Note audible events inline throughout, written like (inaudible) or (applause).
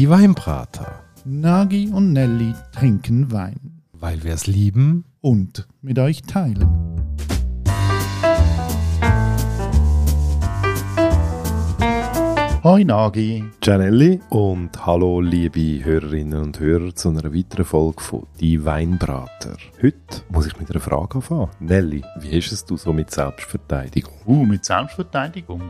Die Weinbrater. Nagi und Nelly trinken Wein. Weil wir es lieben. Und mit euch teilen. Hoi Nagi. Gianelli und hallo liebe Hörerinnen und Hörer zu einer weiteren Folge von Die Weinbrater. Heute muss ich mit einer Frage anfangen. Nelly, wie ist es du so mit Selbstverteidigung? Uh, mit Selbstverteidigung?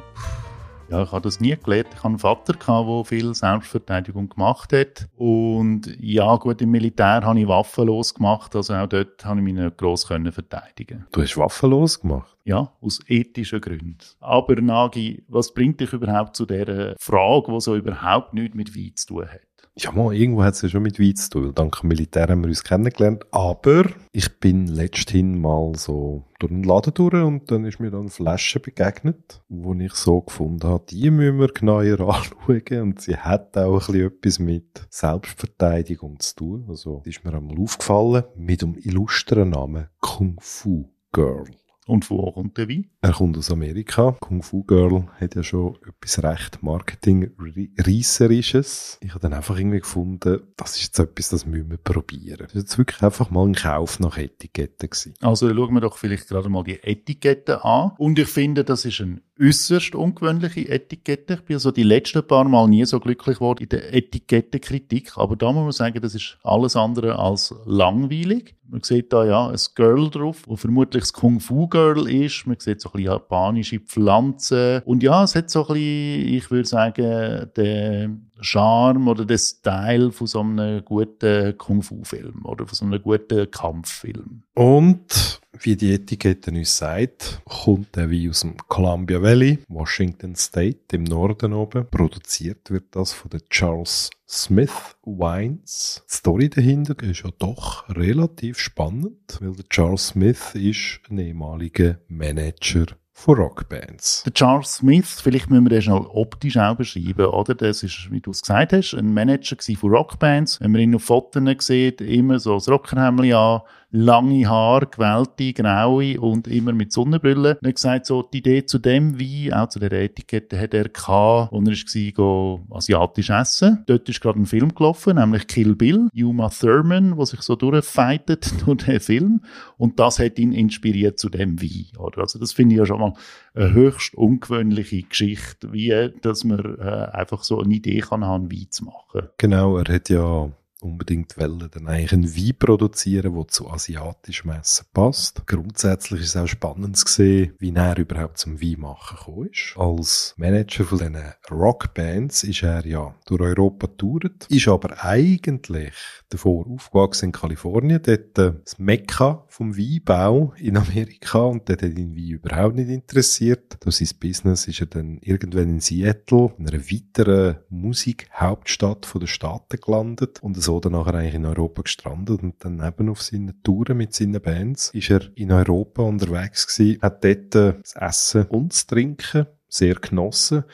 Ja, ich habe das nie gelernt. Ich hatte einen Vater, der viel Selbstverteidigung gemacht hat. Und ja, gut, im Militär habe ich waffenlos gemacht. Also auch dort habe ich mich nicht gross verteidigen Du hast waffenlos gemacht? Ja, aus ethischen Gründen. Aber Nagi, was bringt dich überhaupt zu dieser Frage, die so überhaupt nichts mit Wein zu tun hat? Ja, mal, irgendwo hat es ja schon mit Wein zu tun, dank dem Militär haben wir uns kennengelernt. Aber ich bin letzthin mal so durch den Laden durch und dann ist mir dann Flasche begegnet, wo ich so gefunden habe, die müssen wir genauer (laughs) anschauen und sie hat auch ein bisschen etwas mit Selbstverteidigung zu tun. Also, ist mir einmal aufgefallen mit dem illustren Namen Kung Fu Girl. Und wo kommt der Wein? Er kommt aus Amerika. Kung Fu Girl hat ja schon etwas recht Marketing-Reisserisches. Ich habe dann einfach irgendwie gefunden, das ist jetzt etwas, das müssen wir probieren. Das war jetzt wirklich einfach mal ein Kauf nach Etiketten. Gewesen. Also schauen wir doch vielleicht gerade mal die Etiketten an. Und ich finde, das ist ein äußerst ungewöhnliche Etikette. Ich bin also die letzten paar Mal nie so glücklich geworden in der Etikettenkritik. Aber da muss man sagen, das ist alles andere als langweilig. Man sieht da ja ein Girl drauf, wo vermutlich das Kung Fu Girl ist. Man sieht so ein bisschen japanische Pflanzen. Und ja, es hat so ein bisschen, ich würde sagen, den Charme oder den Style von so einem guten Kung Fu Film oder von so einem guten Kampffilm. Und wie die Etikette uns sagt, kommt der Wein aus dem Columbia Valley, Washington State, im Norden oben. Produziert wird das von der Charles Smith Wines. Die Story dahinter ist ja doch relativ spannend, weil der Charles Smith ist ein ehemaliger Manager von Rockbands. Der Charles Smith, vielleicht müssen wir den schnell optisch auch beschreiben, oder? Das ist, wie du es gesagt hast, ein Manager von Rockbands. Wenn man ihn auf Fotos sieht, immer so das Rockerhemd an, lange Haare, gewählte, graue und immer mit Sonnenbrille. Er hat gesagt, so, die Idee zu dem Wein, auch zu der Etikette, hat er gehabt, und er war asiatisch essen. Dort ist gerade ein Film gelaufen, nämlich Kill Bill, Yuma Thurman, der sich so durchfightet (laughs) durch den Film. Und das hat ihn inspiriert zu dem Wein, oder? Also, das finde ich ja schon mal eine höchst ungewöhnliche Geschichte, wie, dass man äh, einfach so eine Idee kann haben, Wein zu machen. Genau, er hat ja unbedingt wollen, dann eigentlich einen Wein produzieren, der zu asiatischem Essen passt. Grundsätzlich ist es auch spannend zu sehen, wie er überhaupt zum Wein machen gekommen ist. Als Manager von diesen Rockbands ist er ja durch Europa getourt, ist aber eigentlich davor aufgewachsen in Kalifornien, dort äh, das Mekka vom Weinbau in Amerika und dort hat ihn Wein überhaupt nicht interessiert. Durch sein Business ist er dann irgendwann in Seattle, in einer weiteren Musikhauptstadt der Staaten gelandet und so so dann nachher eigentlich in Europa gestrandet und dann eben auf seinen Touren mit seinen Bands ist er in Europa unterwegs gewesen, hat dort äh, das Essen und das Trinken sehr genossen.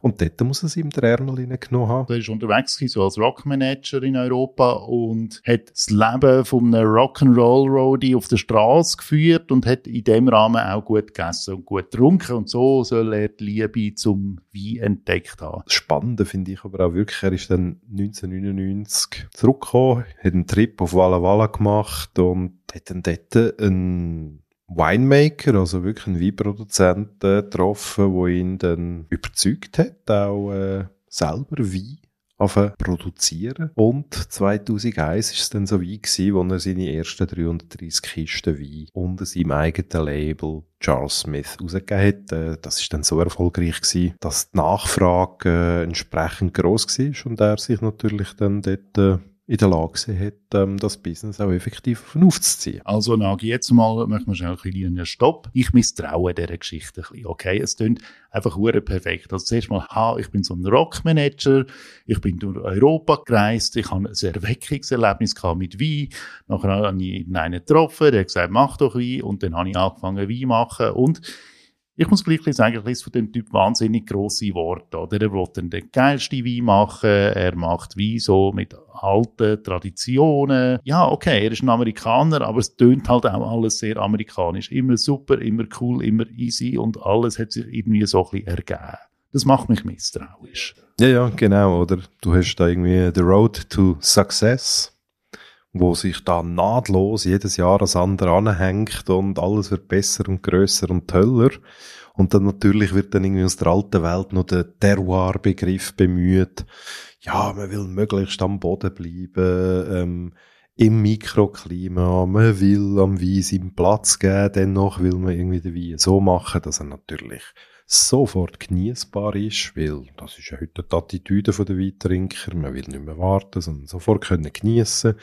Und dort muss er sich im Ärmel genommen haben. Er war unterwegs so als Rockmanager in Europa und hat das Leben von einem Rock'n'Roll-Roadie auf der Straße geführt und hat in dem Rahmen auch gut gegessen und gut getrunken. Und so soll er die Liebe zum Wein entdeckt haben. Das Spannende finde ich aber auch wirklich, er ist dann 1999 zurückgekommen, hat einen Trip auf Walla Walla gemacht und hat dann dort einen Winemaker, also wirklich einen Weinproduzenten getroffen, der ihn dann überzeugt hat, auch äh, selber Wein zu produzieren. Und 2001 ist es dann so weit gewesen, wo er seine ersten 330 Kisten Wein unter seinem eigenen Label Charles Smith rausgegeben hat. Äh, das ist dann so erfolgreich gewesen, dass die Nachfrage äh, entsprechend groß war und er sich natürlich dann dort äh, in der Lage hat, ähm, das Business auch effektiv aufzuziehen. Also Nagi, jetzt mal möchten wir schnell ein bisschen Stopp. Ich misstraue dieser Geschichte ein bisschen, okay? Es klingt einfach hure perfekt. Also zuerst mal, ha, ich bin so ein Rockmanager, ich bin durch Europa gereist, ich habe ein Erweckungserlebnis gehabt mit Wein, nachher habe ich einen getroffen, der hat gesagt, mach doch Wein, und dann habe ich angefangen Wein machen und ich muss gleich sagen, ich lese von dem Typ wahnsinnig grosse Worte. Oder? Er will dann den geilsten Wein machen, er macht Wein so mit alten Traditionen. Ja, okay, er ist ein Amerikaner, aber es tönt halt auch alles sehr amerikanisch. Immer super, immer cool, immer easy und alles hat sich irgendwie so ein bisschen ergeben. Das macht mich misstrauisch. Ja, ja, genau, oder? Du hast da irgendwie The Road to Success, wo sich da nahtlos jedes Jahr das andere anhängt und alles wird besser und grösser und toller. Und dann natürlich wird dann irgendwie aus der alten Welt noch der Terroir-Begriff bemüht. Ja, man will möglichst am Boden bleiben, ähm, im Mikroklima, man will am Wein seinen Platz geben, dennoch will man irgendwie den Wein so machen, dass er natürlich sofort genießbar ist, weil das ist ja heute die Attitüde der Weintrinker, man will nicht mehr warten, sondern sofort können geniessen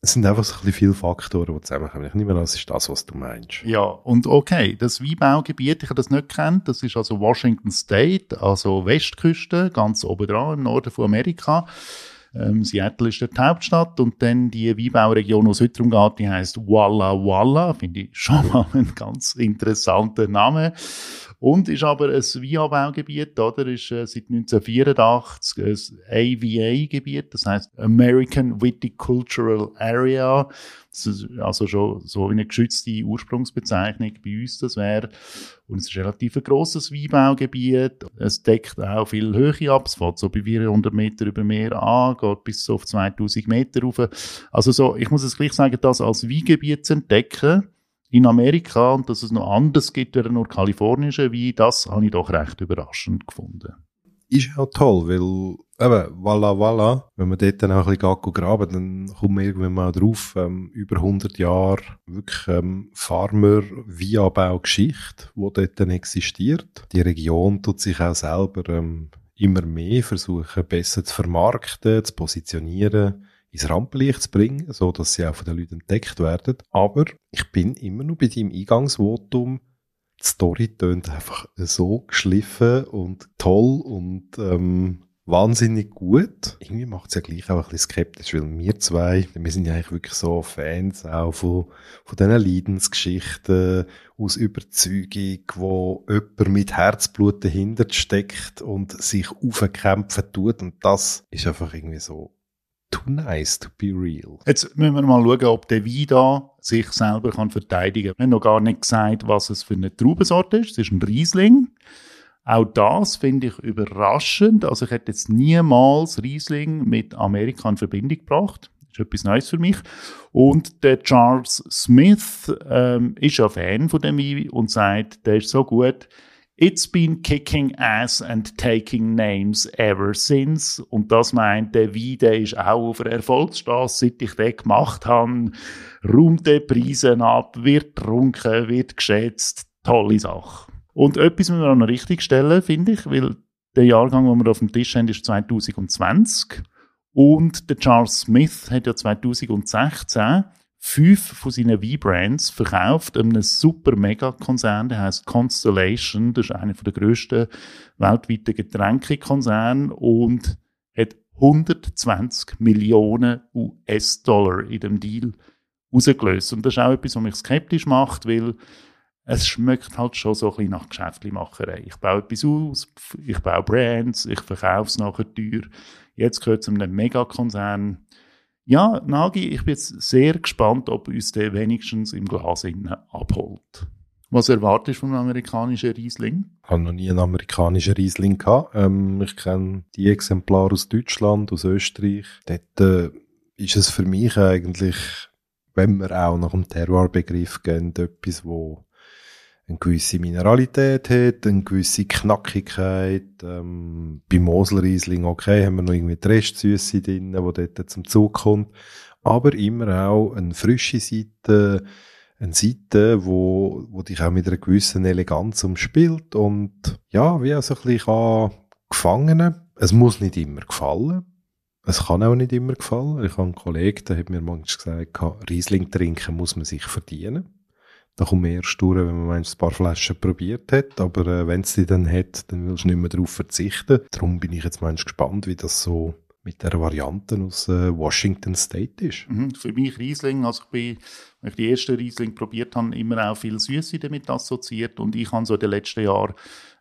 es sind einfach so ein viele Faktoren, die zusammenkommen. Ich nehme an, das ist das, was du meinst. Ja, und okay, das Weinbaugebiet, ich habe das nicht kennt, das ist also Washington State, also Westküste, ganz oben dran im Norden von Amerika. Ähm, Seattle ist die Hauptstadt und dann die Weinbauregion, wo es heute darum geht, die heisst Walla Walla, finde ich schon mal (laughs) ein ganz interessanter Name. Und ist aber ein Weinanbaugebiet, oder? Ist äh, seit 1984 ein AVA-Gebiet, das heißt American Viticultural Area. Also schon so eine geschützte Ursprungsbezeichnung bei uns das wäre. Und es ist relativ ein grosses Weinbaugebiet. Es deckt auch viel Höhe ab. Es fängt so bei 400 Meter über Meer an, geht bis auf 2000 Meter rauf. Also so, ich muss es gleich sagen, das als Weingebiet zu entdecken, in Amerika und dass es noch anders gibt als nur kalifornische Wein, das habe ich doch recht überraschend gefunden. Ist auch toll, weil eben, Walla Walla, wenn man dort dann auch ein bisschen graben, dann kommt man irgendwann mal drauf, ähm, über 100 Jahre wirklich ähm, Farmer-Weinanbau-Geschichte, die dort dann existiert. Die Region tut sich auch selber ähm, immer mehr versuchen, besser zu vermarkten, zu positionieren ins Rampenlicht zu bringen, so dass sie auch von den Leuten entdeckt werden. Aber ich bin immer noch bei deinem Eingangsvotum. Die Story tönt einfach so geschliffen und toll und ähm, wahnsinnig gut. Irgendwie macht es ja gleich auch ein bisschen skeptisch, weil wir zwei, wir sind ja eigentlich wirklich so Fans auch von, von diesen Leidensgeschichten aus Überzeugung, wo jemand mit Herzblut dahinter steckt und sich aufkämpfen tut und das ist einfach irgendwie so too nice to be real. Jetzt müssen wir mal schauen, ob der Wein sich selber kann verteidigen kann. Wir haben noch gar nicht gesagt, was es für eine Traubensorte ist. Es ist ein Riesling. Auch das finde ich überraschend. Also ich hätte jetzt niemals Riesling mit Amerika in Verbindung gebracht. Das ist etwas Neues für mich. Und der Charles Smith ähm, ist ja Fan von dem Wein und sagt, der ist so gut, It's been kicking ass and taking names ever since. Und das meint der Wein, der ist auch auf der Erfolgsstraße, seit ich den gemacht habe. Räumt Preise ab, wird getrunken, wird geschätzt. Tolle Sache. Und etwas müssen wir auch noch richtig stellen, finde ich, weil der Jahrgang, den wir auf dem Tisch haben, ist 2020. Und der Charles Smith hat ja 2016 fünf von seinen V-Brands verkauft an einem super Mega-Konzern, der heißt Constellation. Das ist einer der grössten weltweiten Getränkekonzerne und hat 120 Millionen US-Dollar in dem Deal rausgelöst. Und das ist auch etwas, was mich skeptisch macht, weil es schmeckt halt schon so ein bisschen nach Geschäftlichmacherei. Ich baue etwas aus, ich baue Brands, ich verkaufe es nachher teuer. Jetzt gehört es einem Megakonzern ja, Nagi, ich bin jetzt sehr gespannt, ob uns der wenigstens im Glas innen abholt. Was erwartest du vom amerikanischen Riesling? Ich habe noch nie einen amerikanischen Riesling gehabt. Ähm, ich kenne die Exemplare aus Deutschland, aus Österreich. Dort äh, ist es für mich eigentlich, wenn wir auch nach dem Terroir-Begriff gehen, etwas, wo eine gewisse Mineralität hat, eine gewisse Knackigkeit. Ähm, bei Mosel-Riesling, okay, haben wir noch irgendwie die Restsüße drin, die dort zum Zug kommt. Aber immer auch eine frische Seite, eine Seite, wo, wo dich auch mit einer gewissen Eleganz umspielt und ja, wie auch so ein bisschen gefangen. Es muss nicht immer gefallen. Es kann auch nicht immer gefallen. Ich habe einen Kollegen, der hat mir manchmal gesagt, Riesling trinken muss man sich verdienen. Da kommt man erst durch, wenn man ein paar Flaschen probiert hat. Aber äh, wenn es die dann hat, dann willst du nicht mehr darauf verzichten. Darum bin ich jetzt manchmal gespannt, wie das so mit der Variante aus äh, Washington State ist. Mhm, für mich Riesling, also ich bin, wenn ich die erste Riesling probiert habe, immer auch viel Süße damit assoziiert und ich habe so in den letzten Jahren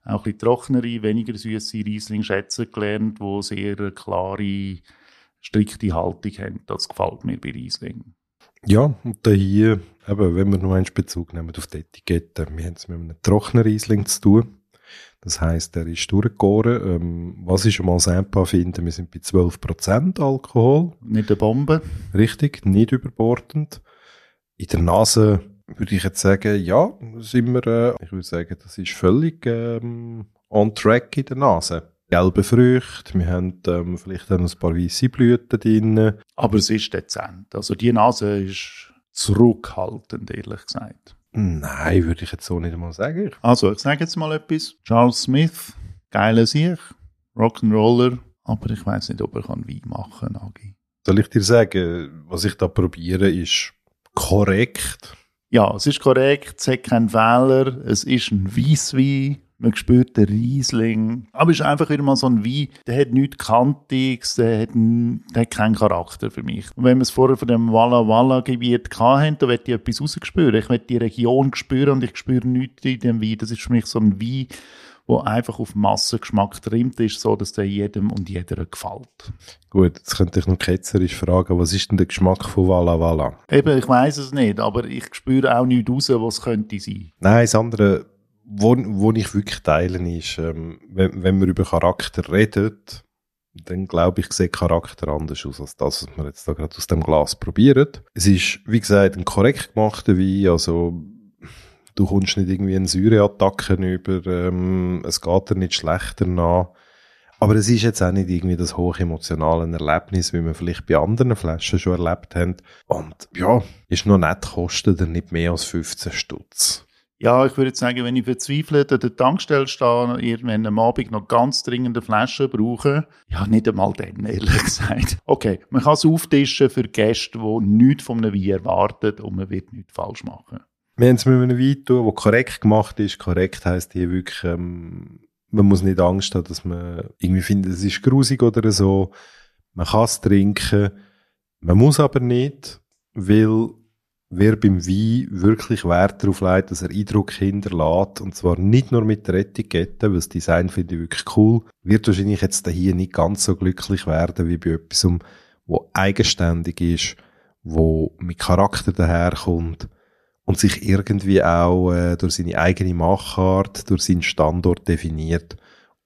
auch ein bisschen trockenere, weniger süße Riesling schätzen gelernt, wo sehr klare, strikte Haltung haben. Das gefällt mir bei Riesling. Ja, und da hier, eben, wenn wir noch einen Bezug nehmen auf die Etikette, wir haben es mit einem trockenen Riesling zu tun. Das heißt, er ist durchgegoren. Ähm, was ich schon mal Sampa finde, wir sind bei 12% Alkohol. Nicht eine Bombe. Richtig, nicht überbordend. In der Nase würde ich jetzt sagen, ja, sind wir, äh, ich würde sagen, das ist völlig ähm, on track in der Nase. Gelbe Früchte, wir haben ähm, vielleicht auch noch ein paar weiße Blüten drin. Aber es ist dezent. Also die Nase ist zurückhaltend, ehrlich gesagt. Nein, würde ich jetzt so nicht einmal sagen. Also, ich sage jetzt mal etwas. Charles Smith, geiler Sieg, Rock'n'Roller, aber ich weiß nicht, ob er kann Wein machen kann, Agi. Soll ich dir sagen, was ich da probiere, ist korrekt. Ja, es ist korrekt, es hat keinen Fehler, es ist ein Weisswein, man spürt den Riesling. Aber es ist einfach wieder mal so ein Wein, der hat nichts Kantiges, der hat, der hat keinen Charakter für mich. Und wenn wir es vorher von dem Walla Walla Gebiet hatten, da möchte ich etwas rausspüren. Ich möchte die Region spüren und ich spüre nichts in dem Wein. Das ist für mich so ein Wein, wo einfach auf Massengeschmack trimmt ist, so dass der jedem und jeder gefällt. Gut, jetzt könnte ich noch ketzerisch fragen, was ist denn der Geschmack von Walla Walla? Eben, ich weiß es nicht, aber ich spüre auch nichts raus, was könnte sein. Nein, das andere wo, wo ich wirklich teile, ist, ähm, wenn, wenn man über Charakter redet, dann glaube ich, sieht Charakter anders aus als das, was wir jetzt da gerade aus dem Glas probieren. Es ist, wie gesagt, ein korrekt gemachter Wein, also du kommst nicht irgendwie eine Säureattacke über, ähm, es geht dir nicht schlechter nach. Aber es ist jetzt auch nicht irgendwie das hochemotionale Erlebnis, wie wir vielleicht bei anderen Flaschen schon erlebt haben. Und ja, ist noch nett, kostet er nicht mehr als 15 Stutz. Ja, ich würde sagen, wenn ich verzweifelt an der Tankstelle stehe, irgendwann am Abend noch ganz dringende Flaschen brauche, ja, nicht einmal dann, ehrlich (laughs) gesagt. Okay, man kann es auftischen für Gäste, die nichts von einem Wein erwarten und man wird nichts falsch machen. Wir haben es mit einem Wein tun, der korrekt gemacht ist. Korrekt heisst hier wirklich, ähm, man muss nicht Angst haben, dass man irgendwie findet, es ist grusig oder so. Man kann es trinken, man muss aber nicht, weil wer beim Wein wirklich Wert darauf legt, dass er Eindruck hinterlässt, und zwar nicht nur mit der Etikette, weil das Design finde ich wirklich cool, wird wahrscheinlich jetzt hier nicht ganz so glücklich werden wie bei etwas, wo eigenständig ist, wo mit Charakter daherkommt und sich irgendwie auch äh, durch seine eigene Machart, durch seinen Standort definiert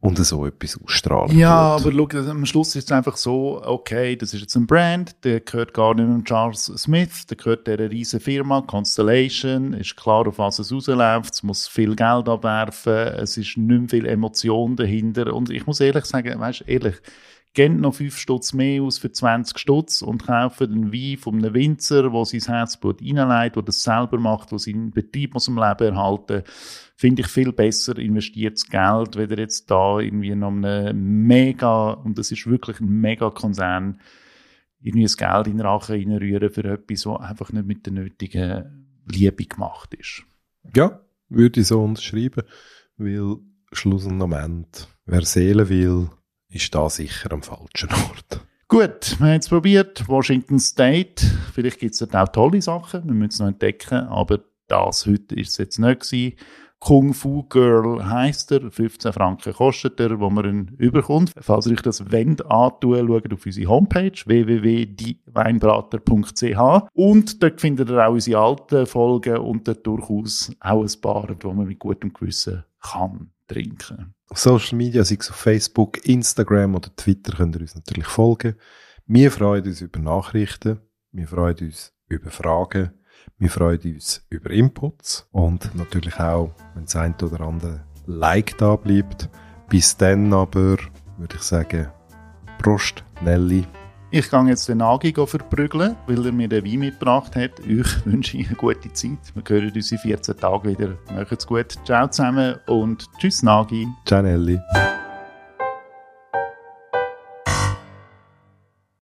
und so etwas ausstrahlen. Ja, wird. aber schau, am Schluss ist es einfach so, okay, das ist jetzt ein Brand, der gehört gar nicht mehr Charles Smith, der gehört dieser riesen Firma, Constellation, ist klar, auf was es rausläuft, es muss viel Geld abwerfen, es ist nicht mehr viel Emotion dahinter und ich muss ehrlich sagen, weißt ehrlich, gebt noch 5 Stutz mehr aus für 20 Stutz und kaufen einen Wein von einem Winzer, der sein Herzblut reinlegt, der das selber macht, der seinen Betrieb aus dem Leben erhalten finde ich viel besser investiertes Geld, weder jetzt da irgendwie noch einem mega, und das ist wirklich ein mega Konzern, irgendwie das Geld in den Rachen reinrühren für etwas, was einfach nicht mit der nötigen Liebe gemacht ist. Ja, würde ich so unterschreiben, weil schlussendlich, wer Seele will, ist da sicher am falschen Ort. Gut, wir haben es probiert. Washington State. Vielleicht gibt es dort auch tolle Sachen. Wir müssen es noch entdecken. Aber das heute ist es jetzt nicht gewesen. Kung Fu Girl heisst er, 15 Franken kostet er, wo man ihn überkommt. Falls ihr euch das wollt antun, schaut auf unsere Homepage www.dieweinbrater.ch und dort findet ihr auch unsere alten Folgen und dort durchaus auch ein paar, wo man mit gutem Gewissen kann trinken. Auf Social Media, sei es auf Facebook, Instagram oder Twitter, könnt ihr uns natürlich folgen. Wir freuen uns über Nachrichten, wir freuen uns über Fragen wir freuen uns über Inputs und natürlich auch, wenn das eine oder andere Like da bleibt. Bis dann aber würde ich sagen, Prost, Nelly. Ich gehe jetzt den Nagi verprügeln, weil er mir den Wein mitgebracht hat. Ich (laughs) wünsche Ihnen eine gute Zeit. Wir hören uns in 14 Tagen wieder. Macht's gut. Ciao zusammen und tschüss Nagi. Ciao Nelly.